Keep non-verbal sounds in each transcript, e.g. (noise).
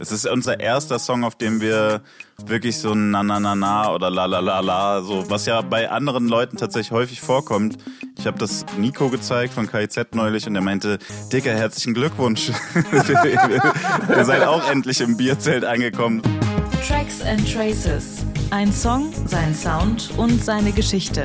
Es ist unser erster Song, auf dem wir wirklich so na na na na oder la la la la, so was ja bei anderen Leuten tatsächlich häufig vorkommt. Ich habe das Nico gezeigt von KIZ neulich und er meinte, Dicker, herzlichen Glückwunsch. (laughs) Ihr seid auch endlich im Bierzelt angekommen. Tracks and Traces. Ein Song, sein Sound und seine Geschichte.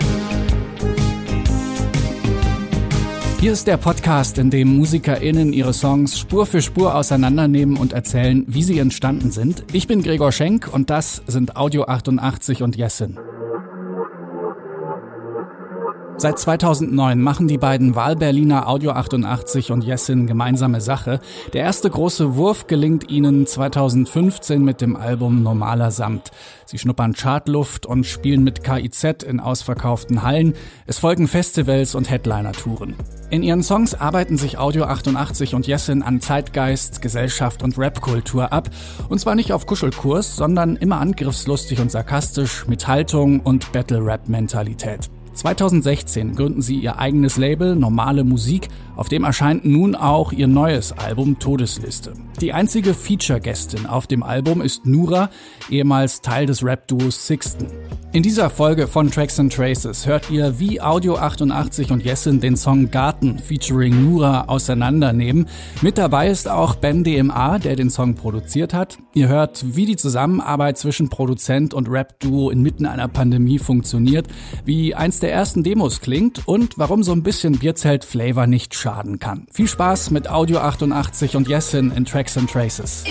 Hier ist der Podcast, in dem MusikerInnen ihre Songs Spur für Spur auseinandernehmen und erzählen, wie sie entstanden sind. Ich bin Gregor Schenk und das sind Audio 88 und Jessin. Seit 2009 machen die beiden Wahlberliner Audio 88 und Jessin gemeinsame Sache. Der erste große Wurf gelingt ihnen 2015 mit dem Album Normaler Samt. Sie schnuppern Chartluft und spielen mit KIZ in ausverkauften Hallen. Es folgen Festivals und Headliner-Touren. In ihren Songs arbeiten sich Audio 88 und Jessin an Zeitgeist, Gesellschaft und Rapkultur ab. Und zwar nicht auf Kuschelkurs, sondern immer angriffslustig und sarkastisch mit Haltung und Battle-Rap-Mentalität. 2016 gründen sie ihr eigenes Label Normale Musik, auf dem erscheint nun auch ihr neues Album Todesliste. Die einzige Feature-Gästin auf dem Album ist Nura, ehemals Teil des Rap-Duos Sixten. In dieser Folge von Tracks and Traces hört ihr, wie Audio 88 und Jessin den Song Garten featuring Nura auseinandernehmen. Mit dabei ist auch Ben DMA, der den Song produziert hat. Ihr hört, wie die Zusammenarbeit zwischen Produzent und Rap-Duo inmitten einer Pandemie funktioniert, wie eins der ersten Demos klingt und warum so ein bisschen Bierzelt-Flavor nicht schaden kann. Viel Spaß mit Audio 88 und Jessin in Tracks and Traces.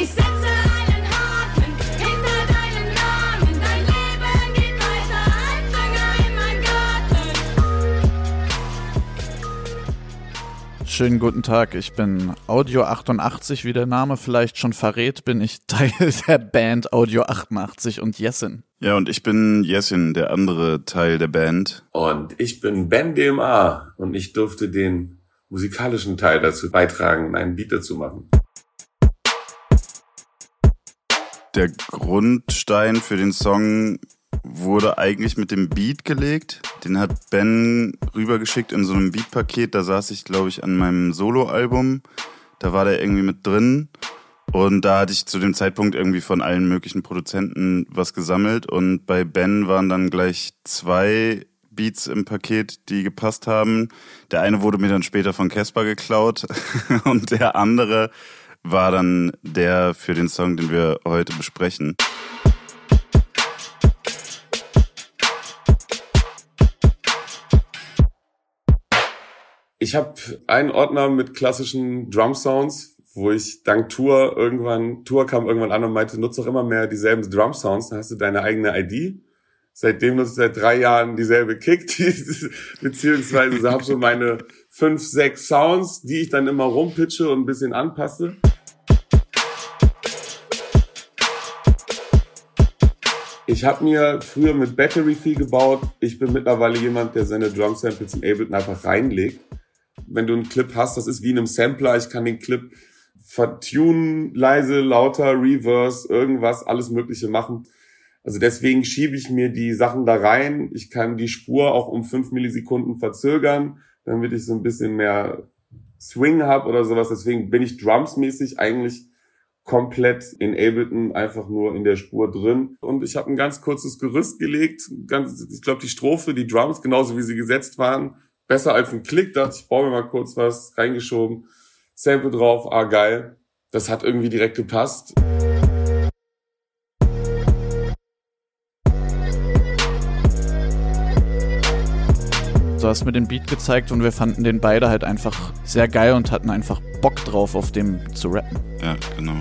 Schönen guten Tag, ich bin Audio 88, wie der Name vielleicht schon verrät, bin ich Teil (laughs) der Band Audio 88 und Jessin. Ja, und ich bin Jessin, der andere Teil der Band. Und ich bin Ben DMA und ich durfte den musikalischen Teil dazu beitragen, einen Beat dazu machen. Der Grundstein für den Song wurde eigentlich mit dem Beat gelegt. Den hat Ben rübergeschickt in so einem Beatpaket. Da saß ich, glaube ich, an meinem Soloalbum. Da war der irgendwie mit drin. Und da hatte ich zu dem Zeitpunkt irgendwie von allen möglichen Produzenten was gesammelt. Und bei Ben waren dann gleich zwei Beats im Paket, die gepasst haben. Der eine wurde mir dann später von Casper geklaut. (laughs) Und der andere war dann der für den Song, den wir heute besprechen. Ich habe einen Ordner mit klassischen Drum Sounds, wo ich dank Tour irgendwann, Tour kam irgendwann an und meinte, nutze doch immer mehr dieselben Drum Sounds, dann hast du deine eigene ID. Seitdem nutze ich seit drei Jahren dieselbe Kick, die, (laughs) beziehungsweise habe so meine fünf, sechs Sounds, die ich dann immer rumpitche und ein bisschen anpasse. Ich habe mir früher mit Battery viel gebaut. Ich bin mittlerweile jemand, der seine Drum Samples in Ableton einfach reinlegt. Wenn du einen Clip hast, das ist wie in einem Sampler. Ich kann den Clip vertunen, leise, lauter, reverse, irgendwas, alles Mögliche machen. Also deswegen schiebe ich mir die Sachen da rein. Ich kann die Spur auch um fünf Millisekunden verzögern, damit ich so ein bisschen mehr Swing habe oder sowas. Deswegen bin ich drumsmäßig eigentlich komplett in Ableton einfach nur in der Spur drin. Und ich habe ein ganz kurzes Gerüst gelegt. Ganz, ich glaube, die Strophe, die Drums, genauso wie sie gesetzt waren, besser als ein Klick. Dachte ich, baue mir mal kurz was reingeschoben. Sample drauf, ah geil. Das hat irgendwie direkt gepasst. Du hast mir den Beat gezeigt und wir fanden den beide halt einfach sehr geil und hatten einfach Bock drauf, auf dem zu rappen. Ja, genau.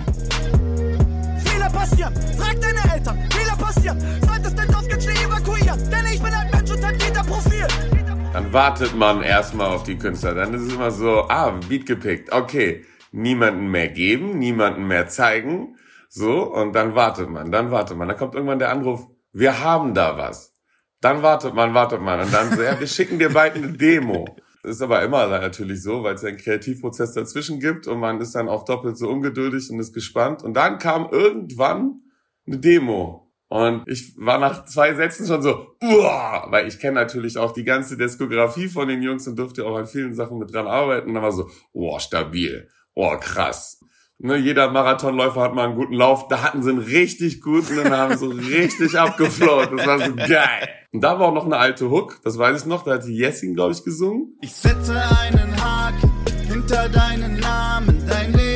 Fehler passieren, frag deine Eltern, Fehler passieren. Solltest den Dorf ganz schnell evakuieren, denn ich bin ein Mensch und hab Profil. Dann wartet man erstmal auf die Künstler. Dann ist es immer so, ah, Beat gepickt. Okay, niemanden mehr geben, niemanden mehr zeigen. So, und dann wartet man, dann wartet man. Dann kommt irgendwann der Anruf, wir haben da was. Dann wartet man, wartet man. Und dann so, ja, wir schicken dir bald eine Demo. Das ist aber immer natürlich so, weil es einen Kreativprozess dazwischen gibt und man ist dann auch doppelt so ungeduldig und ist gespannt. Und dann kam irgendwann eine Demo. Und ich war nach zwei Sätzen schon so, uah, weil ich kenne natürlich auch die ganze Diskografie von den Jungs und durfte auch an vielen Sachen mit dran arbeiten. Und dann war so, oh, stabil, oh, krass. Ne, jeder Marathonläufer hat mal einen guten Lauf. Da hatten sie einen richtig guten und haben so richtig (laughs) abgefloat. Das war so geil. Und da war auch noch eine alte Hook, das weiß ich noch, da hat die Jessin, glaube ich, gesungen. Ich setze einen Haken hinter deinen Namen. Dein Leben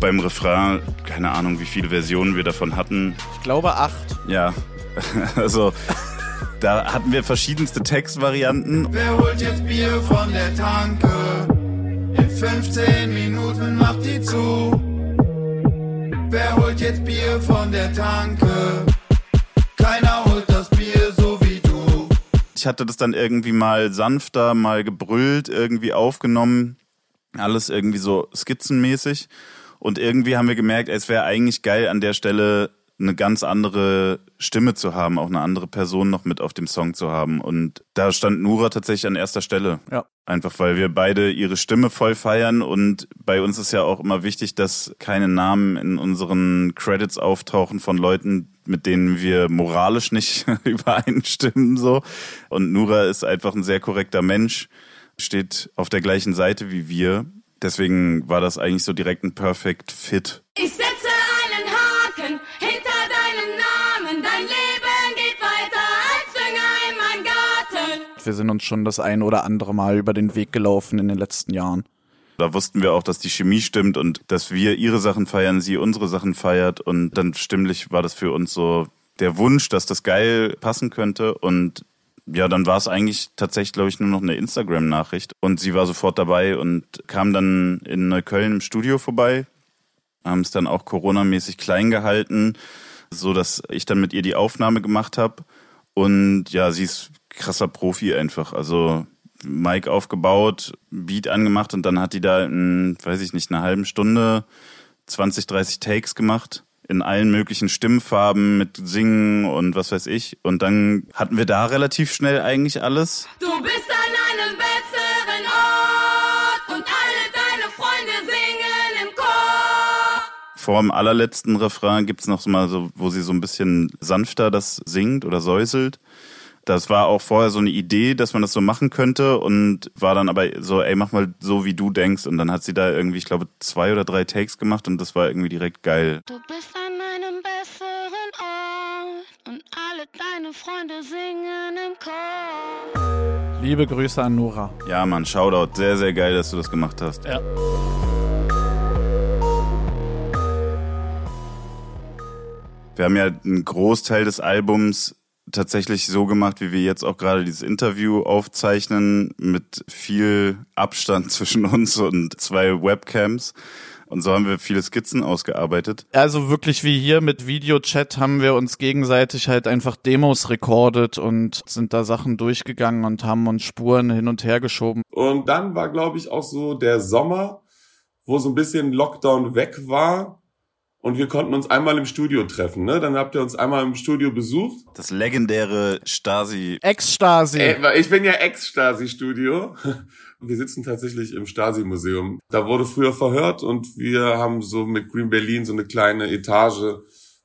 Beim Refrain, keine Ahnung, wie viele Versionen wir davon hatten. Ich glaube acht. Ja, (laughs) also da hatten wir verschiedenste Textvarianten. Wer holt jetzt Bier von der Tanke? In 15 Minuten macht die zu. Wer holt jetzt Bier von der Tanke? Keiner holt das Bier so wie du. Ich hatte das dann irgendwie mal sanfter, mal gebrüllt, irgendwie aufgenommen. Alles irgendwie so skizzenmäßig. Und irgendwie haben wir gemerkt, es wäre eigentlich geil, an der Stelle eine ganz andere Stimme zu haben, auch eine andere Person noch mit auf dem Song zu haben. Und da stand Nura tatsächlich an erster Stelle. Ja. Einfach weil wir beide ihre Stimme voll feiern und bei uns ist ja auch immer wichtig, dass keine Namen in unseren Credits auftauchen von Leuten, mit denen wir moralisch nicht (laughs) übereinstimmen, so. Und Nura ist einfach ein sehr korrekter Mensch, steht auf der gleichen Seite wie wir. Deswegen war das eigentlich so direkt ein Perfect Fit. Ich setze einen Haken hinter deinen Namen. Dein Leben geht weiter als Dünger in meinem Garten. Wir sind uns schon das ein oder andere Mal über den Weg gelaufen in den letzten Jahren. Da wussten wir auch, dass die Chemie stimmt und dass wir ihre Sachen feiern, sie unsere Sachen feiert. Und dann stimmlich war das für uns so der Wunsch, dass das geil passen könnte. Und ja, dann war es eigentlich tatsächlich, glaube ich, nur noch eine Instagram-Nachricht. Und sie war sofort dabei und kam dann in Neukölln im Studio vorbei, haben es dann auch coronamäßig klein gehalten, so dass ich dann mit ihr die Aufnahme gemacht habe. Und ja, sie ist krasser Profi einfach. Also Mic aufgebaut, Beat angemacht und dann hat die da in, weiß ich nicht, einer halben Stunde 20, 30 Takes gemacht in allen möglichen Stimmfarben mit Singen und was weiß ich. Und dann hatten wir da relativ schnell eigentlich alles. Du bist an einem besseren Ort und alle deine Freunde singen im Chor. Vor dem allerletzten Refrain gibt's noch so mal so, wo sie so ein bisschen sanfter das singt oder säuselt. Das war auch vorher so eine Idee, dass man das so machen könnte und war dann aber so, ey, mach mal so, wie du denkst. Und dann hat sie da irgendwie, ich glaube, zwei oder drei Takes gemacht und das war irgendwie direkt geil. Du bist an einem besseren Ort und alle deine Freunde singen im Chor. Liebe Grüße an Nora. Ja, Mann, Shoutout. Sehr, sehr geil, dass du das gemacht hast. Ja. Wir haben ja einen Großteil des Albums tatsächlich so gemacht, wie wir jetzt auch gerade dieses Interview aufzeichnen, mit viel Abstand (laughs) zwischen uns und zwei Webcams. Und so haben wir viele Skizzen ausgearbeitet. Also wirklich wie hier mit Videochat haben wir uns gegenseitig halt einfach Demos rekordet und sind da Sachen durchgegangen und haben uns Spuren hin und her geschoben. Und dann war, glaube ich, auch so der Sommer, wo so ein bisschen Lockdown weg war. Und wir konnten uns einmal im Studio treffen, ne? Dann habt ihr uns einmal im Studio besucht. Das legendäre Stasi. Ex-Stasi. Ich bin ja Ex-Stasi-Studio. (laughs) Wir sitzen tatsächlich im Stasi-Museum. Da wurde früher verhört und wir haben so mit Green Berlin so eine kleine Etage.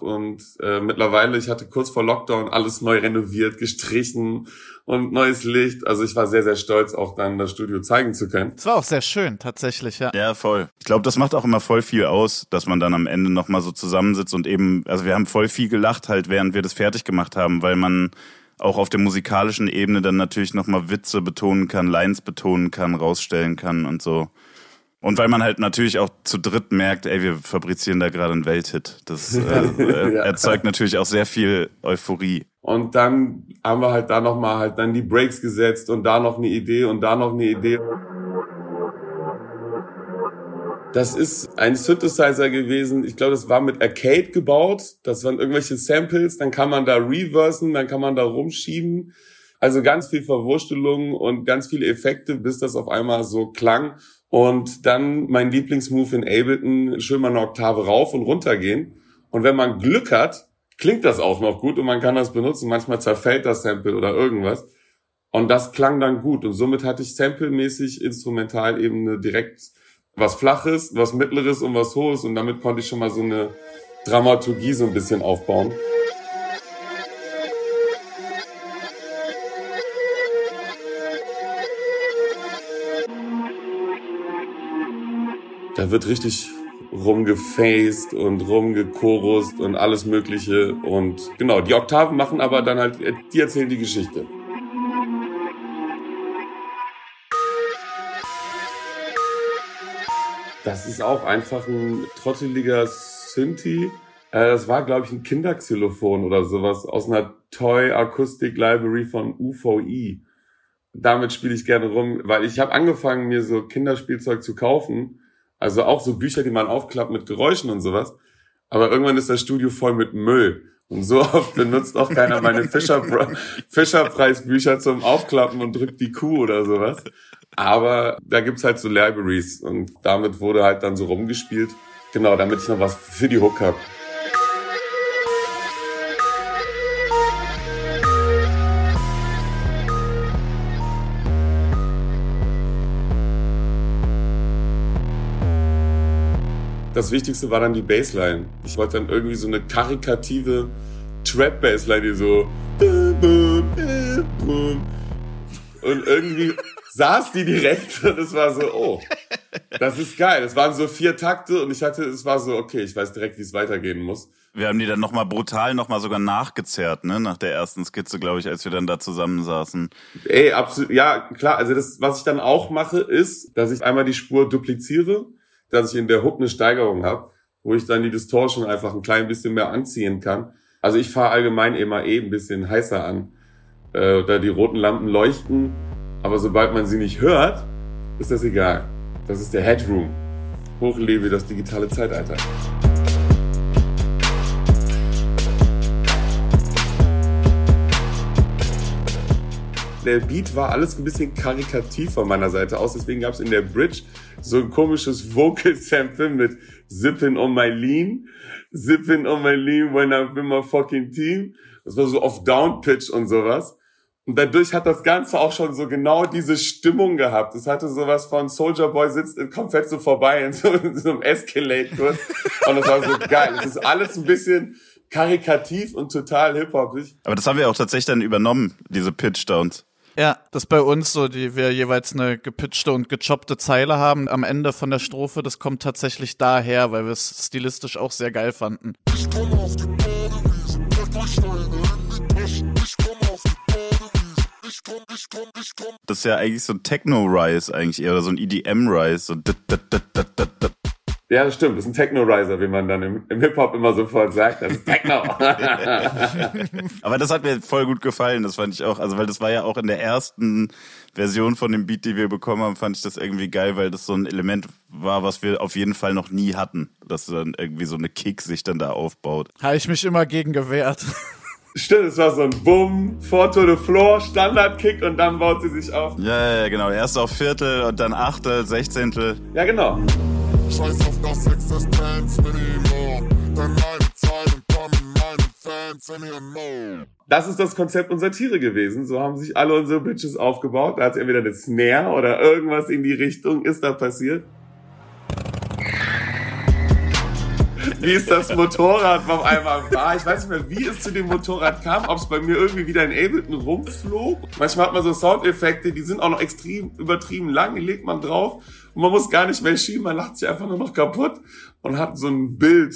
Und äh, mittlerweile, ich hatte kurz vor Lockdown alles neu renoviert, gestrichen und neues Licht. Also ich war sehr, sehr stolz, auch dann das Studio zeigen zu können. Das war auch sehr schön, tatsächlich, ja. Ja, voll. Ich glaube, das macht auch immer voll viel aus, dass man dann am Ende nochmal so zusammensitzt und eben, also wir haben voll viel gelacht halt, während wir das fertig gemacht haben, weil man auch auf der musikalischen Ebene dann natürlich nochmal Witze betonen kann, Lines betonen kann, rausstellen kann und so. Und weil man halt natürlich auch zu dritt merkt, ey, wir fabrizieren da gerade einen Welthit. Das äh, (laughs) äh, Ja. erzeugt natürlich auch sehr viel Euphorie. Und dann haben wir halt da nochmal halt dann die Breaks gesetzt und da noch eine Idee und da noch eine Idee. Das ist ein Synthesizer gewesen. Ich glaube, das war mit Arcade gebaut. Das waren irgendwelche Samples. Dann kann man da reversen, dann kann man da rumschieben. Also ganz viel Verwurstelung und ganz viele Effekte, bis das auf einmal so klang. Und dann mein Lieblingsmove in Ableton, schön mal eine Oktave rauf und runter gehen. Und wenn man Glück hat, klingt das auch noch gut und man kann das benutzen. Manchmal zerfällt das Sample oder irgendwas. Und das klang dann gut. Und somit hatte ich samplemäßig Instrumentalebene direkt was Flaches, was Mittleres und was Hohes. Und damit konnte ich schon mal so eine Dramaturgie so ein bisschen aufbauen. Da wird richtig rumgefaced und rumgekorust und alles Mögliche. Und genau, die Oktaven machen aber dann halt, die erzählen die Geschichte. Das ist auch einfach ein trotteliger Synthi. Äh, Das war, glaube ich, ein Kinderxylophon oder sowas aus einer Toy Acoustic Library von UVI. Damit spiele ich gerne rum, weil ich habe angefangen, mir so Kinderspielzeug zu kaufen. Also auch so Bücher, die man aufklappt mit Geräuschen und sowas. Aber irgendwann ist das Studio voll mit Müll. Und so (laughs) oft benutzt auch keiner meine Fischer Fischerpreisbücher zum Aufklappen und drückt die Kuh oder sowas. Aber da gibt's halt so Libraries und damit wurde halt dann so rumgespielt. Genau, damit ich noch was für die Hook hab. Das Wichtigste war dann die Bassline. Ich wollte dann irgendwie so eine karikative Trap-Bassline, die so und irgendwie saß die direkt und es war so, oh, das ist geil. Es waren so vier Takte und ich hatte, es war so, okay, ich weiß direkt, wie es weitergehen muss. Wir haben die dann nochmal brutal nochmal sogar nachgezerrt, ne? Nach der ersten Skizze, glaube ich, als wir dann da zusammensaßen. Ey, absolut, ja, klar. Also das, was ich dann auch mache, ist, dass ich einmal die Spur dupliziere, dass ich in der Hook eine Steigerung habe, wo ich dann die Distortion einfach ein klein bisschen mehr anziehen kann. Also ich fahre allgemein immer eh ein bisschen heißer an. Äh, da die roten Lampen leuchten, aber sobald man sie nicht hört, ist das egal. Das ist der Headroom. Hochlebe das digitale Zeitalter. der Beat war alles ein bisschen karikativ von meiner Seite aus. Deswegen gab es in der Bridge so ein komisches Vocal-Sample mit Zippin' on my lean, Zippin' on my lean when I'm in my fucking team. Das war so auf Down-Pitch und sowas. Und dadurch hat das Ganze auch schon so genau diese Stimmung gehabt. Es hatte sowas von Soldier Boy sitzt, kommt fett so vorbei in so, in so einem Escalate-Kurs. Und das war so geil. Es ist alles ein bisschen karikativ und total hip-hopig. Aber das haben wir auch tatsächlich dann übernommen, diese Pitch-Downs. Ja, das ist bei uns so, die wir jeweils eine gepitchte und gechoppte Zeile haben am Ende von der Strophe. Das kommt tatsächlich daher, weil wir es stilistisch auch sehr geil fanden. Ich komme auf die Badewiese, pack euch Steine in die Taschen. Ich komme auf die Badewiese, ich komm, ich komm, ich komm. Das ist ja eigentlich so ein Techno-Rise eigentlich eher, oder so ein EDM-Rise. So dit, dit, dit, dit, dit, dit. Ja, das stimmt. Das ist ein Techno-Riser, wie man dann im, im Hip-Hop immer sofort sagt. Das ist Techno. (laughs) Aber das hat mir voll gut gefallen, das fand ich auch. Also, weil das war ja auch in der ersten Version von dem Beat, die wir bekommen haben, fand ich das irgendwie geil, weil das so ein Element war, was wir auf jeden Fall noch nie hatten. Dass dann irgendwie so eine Kick sich dann da aufbaut. Habe ich mich immer gegen gewehrt. Stimmt, es war so ein Bumm, Four to the Floor, Standard-Kick und dann baut sie sich auf. Ja, ja, ja, genau. Erst auf Viertel und dann Achtel, Sechzehntel. Ja, genau. Scheiß auf das Existenz Minimum. Denn meine Zeilen kommen meinen Fans in ihren Mund. Das ist das Konzept unserer Tiere gewesen. So haben sich alle unsere Bitches aufgebaut. Da hat entweder eine Snare oder irgendwas in die Richtung ist da passiert. Wie es das Motorrad auf einmal war. Ich weiß nicht mehr, wie es zu dem Motorrad kam, ob es bei mir irgendwie wieder in Ableton rumflog. Manchmal hat man so Soundeffekte, die sind auch noch extrem übertrieben lang, die legt man drauf und man muss gar nicht mehr schieben, man lacht sich einfach nur noch kaputt und hat so ein Bild.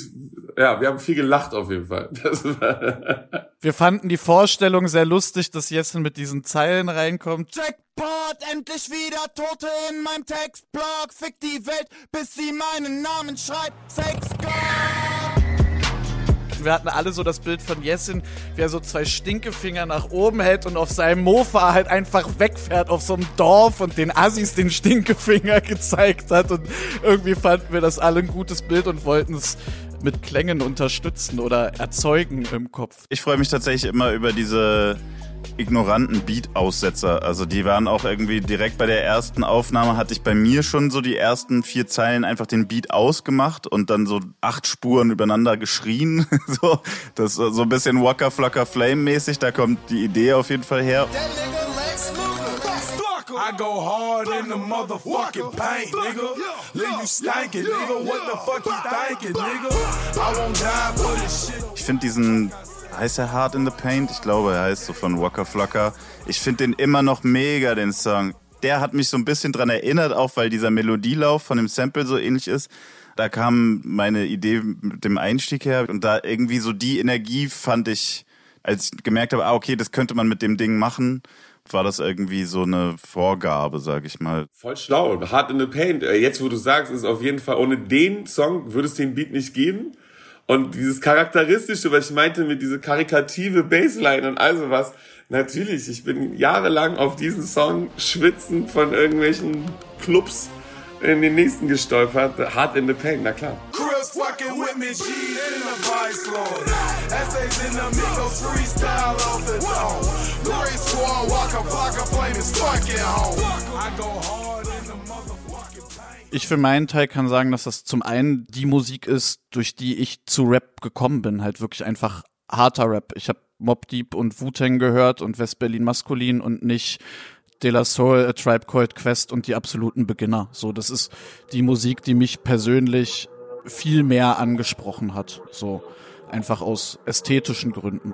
Ja, wir haben viel gelacht auf jeden Fall. (laughs) Wir fanden die Vorstellung sehr lustig, dass Jessen mit diesen Zeilen reinkommt. Jackpot, endlich wieder Tote in meinem Textblock. Fick die Welt, bis sie meinen Namen schreibt. Sex God. Wir hatten alle so das Bild von Jessin, wie er so zwei Stinkefinger nach oben hält und auf seinem Mofa halt einfach wegfährt auf so einem Dorf und den Assis den Stinkefinger (laughs) gezeigt hat. Und irgendwie fanden wir das alle ein gutes Bild und wollten es mit Klängen unterstützen oder erzeugen im Kopf. Ich freue mich tatsächlich immer über diese ignoranten Beat-Aussetzer. Also die waren auch irgendwie direkt bei der ersten Aufnahme hatte ich bei mir schon so die ersten vier Zeilen einfach den Beat ausgemacht und dann so acht Spuren übereinander geschrien. (laughs) so, das ist so ein bisschen Waka Flocka Flame mäßig. Da kommt die Idee auf jeden Fall her. I go hard in the motherfucking paint, nigga. Leave you stankin', nigga. What the fuck you thinking, nigga? I won't die for this shit. Ich finde diesen, heißt er Hard in the Paint? Ich glaube, er heißt so von Waka Flocka. Ich finde den immer noch mega, den Song. der hat mich so ein bisschen dran erinnert, auch weil dieser Melodielauf von dem Sample so ähnlich ist. Da kam meine Idee mit dem Einstieg her und da irgendwie so die Energie fand ich, als ich gemerkt habe, ah, okay, das könnte man mit dem Ding machen, war das irgendwie so eine Vorgabe, sag ich mal. Voll schlau. Hard in the Paint. Äh, Jetzt, wo du sagst, ist auf jeden Fall, ohne den Song würde es den Beat nicht geben. Und dieses Charakteristische, was ich meinte mit diese karikative Bassline und all sowas. Natürlich, ich bin jahrelang auf diesen Song schwitzend von irgendwelchen Clubs in den nächsten gestolpert. Hard in the Paint, na klar. Chris fucking with me, G in the Vice Lord. Essays in the Migos freestyle off the dome. Glory Squad, Waka Flocka, Flame is fucking home. I go hard Ich für meinen Teil kann sagen, dass das zum einen die Musik ist, durch die ich zu Rap gekommen bin. Halt wirklich einfach harter Rap. Ich habe Mob Deep und Wu-Tang gehört und West-Berlin Maskulin und nicht De La Soul, A Tribe Called Quest und die absoluten Beginner. So, das ist die Musik, die mich persönlich viel mehr angesprochen hat. So, einfach aus ästhetischen Gründen.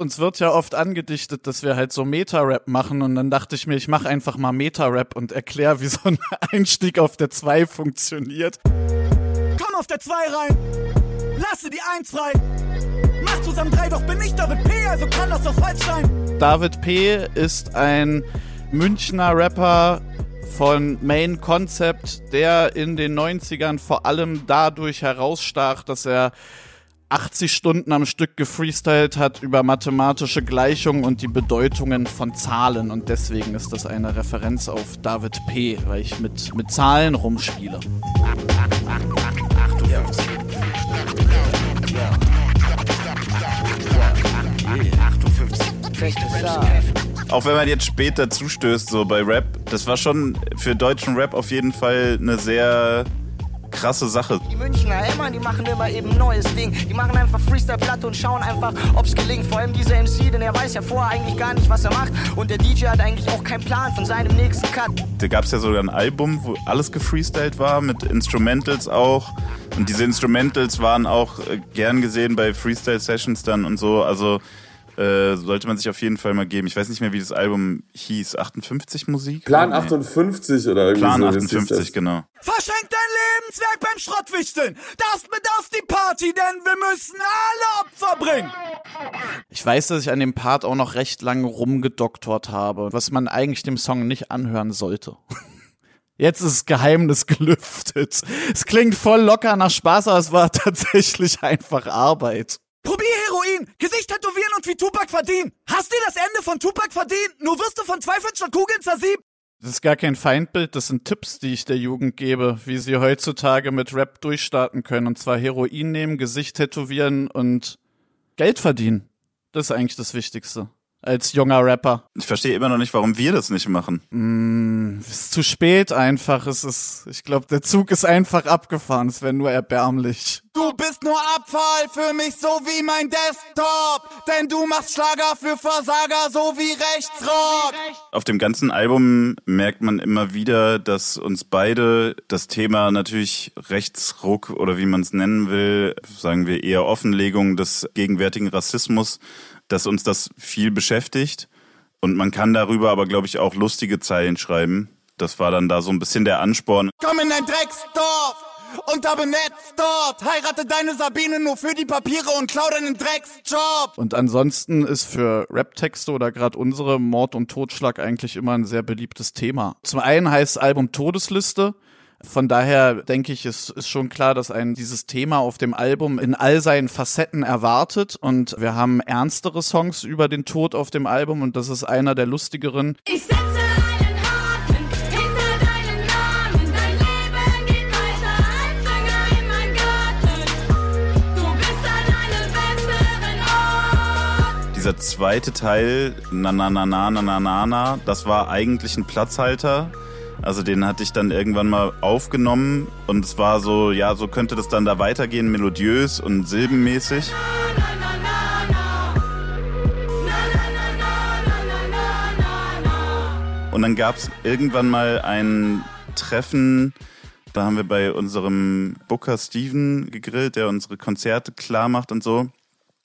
Uns wird ja oft angedichtet, dass wir halt so Meta-Rap machen und dann dachte ich mir, ich mache einfach mal Meta-Rap und erkläre, wie so ein (laughs) Einstieg auf der 2 funktioniert. Komm auf der 2 rein, lasse die 1 frei. Mach zusammen 3, doch bin ich David P., also kann das doch falsch sein. David P. ist ein Münchner Rapper von Main Concept, der in den 90ern vor allem dadurch herausstach, dass er 80 Stunden am Stück gefreestylt hat über mathematische Gleichungen und die Bedeutungen von Zahlen. Und deswegen ist das eine Referenz auf David P., weil ich mit, mit Zahlen rumspiele. Auch wenn man jetzt später zustößt, so bei Rap, das war schon für deutschen Rap auf jeden Fall eine sehr krasse Sache. Die Münchner, Mann, die machen immer eben ein neues Ding. Die machen einfach Freestyle-Platte und schauen einfach, ob's gelingt. Vor allem dieser MC, denn er weiß ja vorher eigentlich gar nicht, was er macht. Und der DJ hat eigentlich auch keinen Plan von seinem nächsten Cut. Da gab es ja sogar ein Album, wo alles gefreestylt war, mit Instrumentals auch. Und diese Instrumentals waren auch äh, gern gesehen bei Freestyle-Sessions dann und so. Also äh, sollte man sich auf jeden Fall mal geben. Ich weiß nicht mehr, wie das Album hieß. 58 Musik? Plan Nee. 58 oder irgendwie Plan so. hieß 58, das. genau. Verschenk dein Lebenswerk beim Schrottwichteln. Darfst mit auf die Party, denn wir müssen alle Opfer bringen. Ich weiß, dass ich an dem Part auch noch recht lange rumgedoktort habe, was man eigentlich dem Song nicht anhören sollte. (laughs) Jetzt ist das Geheimnis gelüftet. Es klingt voll locker nach Spaß, aber es war (laughs) tatsächlich einfach Arbeit. Heroin, Gesicht tätowieren und wie Tupac verdienen. Hast dir das Ende von Tupac verdient? Nur wirst du von Zweifeln statt Kugeln zersiebt. Das ist gar kein Feindbild, das sind Tipps, die ich der Jugend gebe, wie sie heutzutage mit Rap durchstarten können. Und zwar Heroin nehmen, Gesicht tätowieren und Geld verdienen. Das ist eigentlich das Wichtigste. Als junger Rapper. Ich verstehe immer noch nicht, warum wir das nicht machen. Es ist zu spät einfach. Es ist, ich glaube, der Zug ist einfach abgefahren. Es wäre nur erbärmlich. Du bist nur Abfall für mich, so wie mein Desktop. Denn du machst Schlager für Versager, so wie Rechtsrock. Auf dem ganzen Album merkt man immer wieder, dass uns beide das Thema natürlich Rechtsruck oder wie man es nennen will, sagen wir eher Offenlegung des gegenwärtigen Rassismus, dass uns das viel beschäftigt. Und man kann darüber aber, glaube ich, auch lustige Zeilen schreiben. Das war dann da so ein bisschen der Ansporn. Komm in dein Drecksdorf und da benetzt dort. Heirate deine Sabine nur für die Papiere und klau deinen Drecksjob. Und ansonsten ist für Rap-Texte oder gerade unsere Mord und Totschlag eigentlich immer ein sehr beliebtes Thema. Zum einen heißt das Album Todesliste. Von daher denke ich, es ist schon klar, dass ein dieses Thema auf dem Album in all seinen Facetten erwartet. Und wir haben ernstere Songs über den Tod auf dem Album und das ist einer der lustigeren. Ich Dieser zweite Teil, na na na na na na na na, das war eigentlich ein Platzhalter. Also den hatte ich dann irgendwann mal aufgenommen und es war so, ja, so könnte das dann da weitergehen, melodiös und silbenmäßig. Und dann gab es irgendwann mal ein Treffen, da haben wir bei unserem Booker Steven gegrillt, der unsere Konzerte klar macht und so.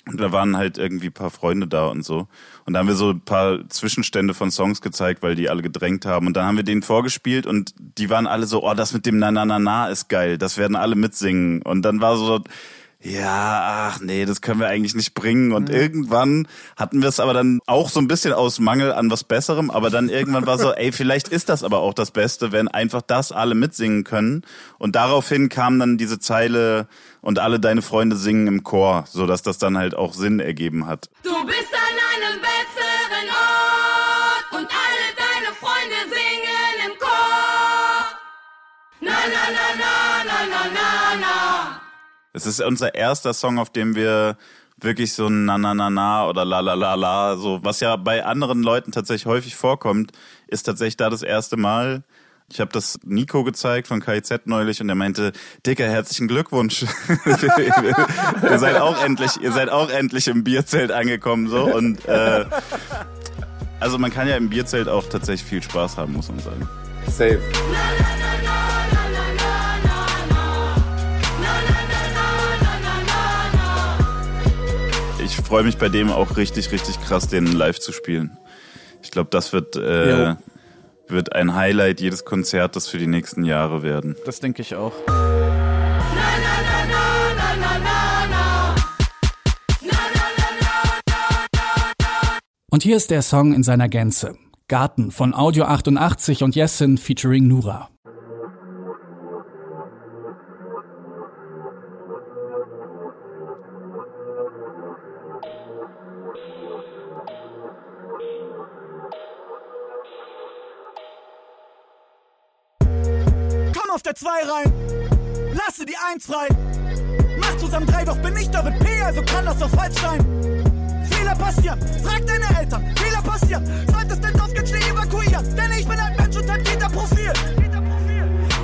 Und da waren halt irgendwie paar Freunde da und so. Und da haben wir so ein paar Zwischenstände von Songs gezeigt, weil die alle gedrängt haben. Und dann haben wir denen vorgespielt und die waren alle so, oh, das mit dem Na Na Na Na ist geil, das werden alle mitsingen. Und dann war so, ja, ach nee, das können wir eigentlich nicht bringen. Und irgendwann hatten wir es aber dann auch so ein bisschen aus Mangel an was Besserem, aber dann irgendwann war so, ey, vielleicht ist das aber auch das Beste, wenn einfach das alle mitsingen können. Und daraufhin kam dann diese Zeile und alle deine Freunde singen im Chor, so dass das dann halt auch Sinn ergeben hat. Du bist an einem besseren Ort und alle deine Freunde singen im Chor. Na na na na na na na na. Es ist unser erster Song, auf dem wir wirklich so ein na na na na oder la la la la so was ja bei anderen Leuten tatsächlich häufig vorkommt, ist tatsächlich da das erste Mal. Ich habe das Nico gezeigt von KIZ neulich und er meinte, Dicker, herzlichen Glückwunsch. (laughs) ihr seid auch endlich, ihr seid auch endlich im Bierzelt angekommen so und äh, also man kann ja im Bierzelt auch tatsächlich viel Spaß haben, muss man sagen. Safe. Freue mich bei dem auch richtig, richtig krass, den live zu spielen. Ich glaube, das wird, äh, wird ein Highlight jedes Konzertes für die nächsten Jahre werden. Das denke ich auch. Und hier ist der Song in seiner Gänze. Garten von Audio 88 und Jessin featuring Nura. Der 2 rein, lasse die 1 frei. Mach zusammen 3, doch bin ich David P., also kann das doch falsch sein. Fehler passieren, frag deine Eltern, Fehler passieren. Solltest den Dorf schnell evakuieren, denn ich bin ein Mensch und hab Täterprofil.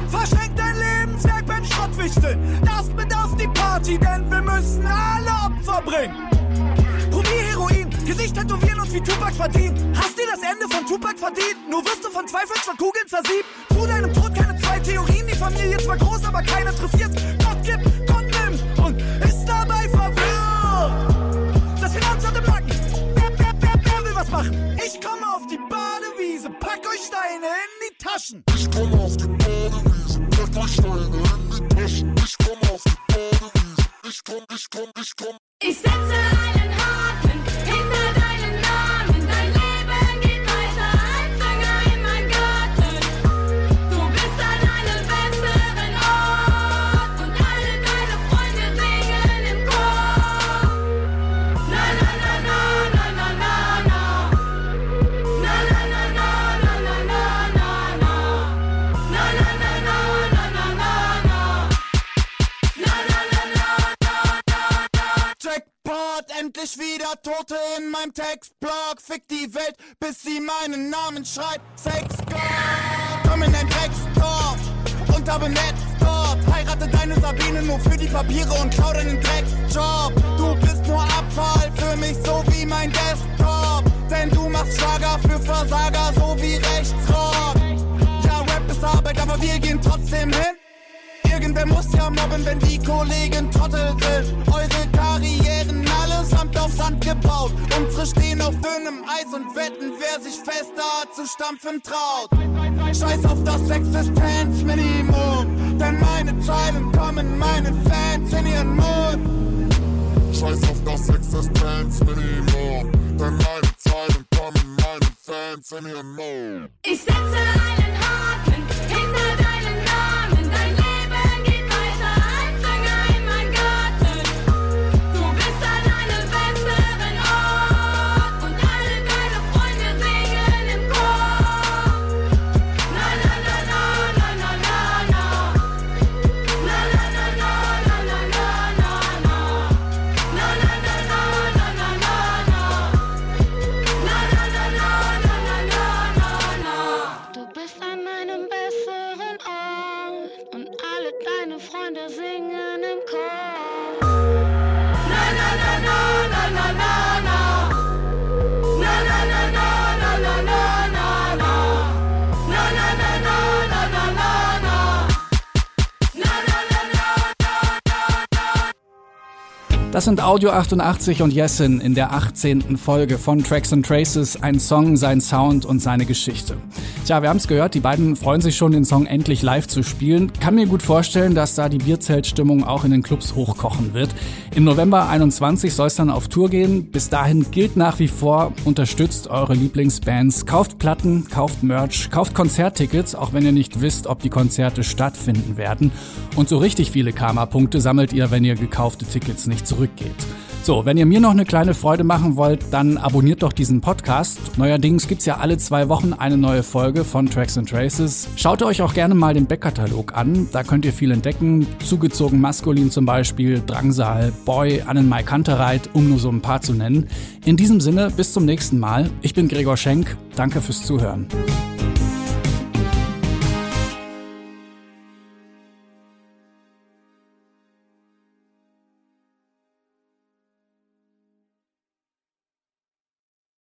Verschenk dein Lebenswerk beim Schrottwichteln. Darfst mit auf die Party, denn wir müssen alle Opfer bringen. Probier Heroin, Gesicht tätowieren und wie Tupac verdienen. Hast dir das Ende von Tupac verdient? Nur wirst du von Zweifeln von Kugeln zersiebt. Zu deinem Tod zwei Theorien. Die Familie zwar groß, aber keiner interessiert. Gott gibt, Gott nimmt und ist dabei verwirrt. Das Finanzamt im Nacken. Wer, wer, wer, wer will was machen? Ich komme auf die Badewiese, pack euch Steine in die Taschen. Ich komm auf die Badewiese, pack euch Steine in die Taschen. Ich komm auf die Badewiese. Ich komm, ich komm, ich komm. Ich setze einen Textblock. Fick die Welt, bis sie meinen Namen schreibt. Sex God, komm in dein Drecksdorf und habe Netz dort. Heirate deine Sabine nur für die Papiere und klau deinen Drecksjob. Du bist nur Abfall für mich, so wie mein Desktop. Denn du machst Schlager für Versager, so wie Rechtsrock. Irgendwer muss ja mobben, wenn die Kollegen Trottel sind. Eure Karrieren allesamt auf Sand gebaut. Unsere stehen auf dünnem Eis und wetten, wer sich fester zu stampfen traut. Scheiß auf das Existenzminimum, denn meine Zeilen kommen meinen Fans in ihren Mund. Scheiß auf das Existenzminimum. Denn meine Zeilen kommen meinen Fans in ihren Mund. Ich setze einen sind Audio 88 und Jessin in der 18. Folge von Tracks and Traces, ein Song, sein Sound und seine Geschichte. Tja, wir haben es gehört, die beiden freuen sich schon, den Song endlich live zu spielen. Kann mir gut vorstellen, dass da die Bierzeltstimmung auch in den Clubs hochkochen wird. Im November 21 soll es dann auf Tour gehen. Bis dahin gilt nach wie vor, unterstützt eure Lieblingsbands, kauft Platten, kauft Merch, kauft Konzerttickets, auch wenn ihr nicht wisst, ob die Konzerte stattfinden werden. Und so richtig viele Karma-Punkte sammelt ihr, wenn ihr gekaufte Tickets nicht zurückgebt. So, wenn ihr mir noch eine kleine Freude machen wollt, dann abonniert doch diesen Podcast. Neuerdings gibt's ja alle zwei Wochen eine neue Folge von Tracks and Traces. Schaut euch auch gerne mal den Backkatalog an. Da könnt ihr viel entdecken. Zugezogen maskulin zum Beispiel, Drangsal, Boy, Annenmai Kantereit, um nur so ein paar zu nennen. In diesem Sinne, bis zum nächsten Mal. Ich bin Gregor Schenk. Danke fürs Zuhören.